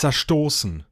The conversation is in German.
zerstoßen.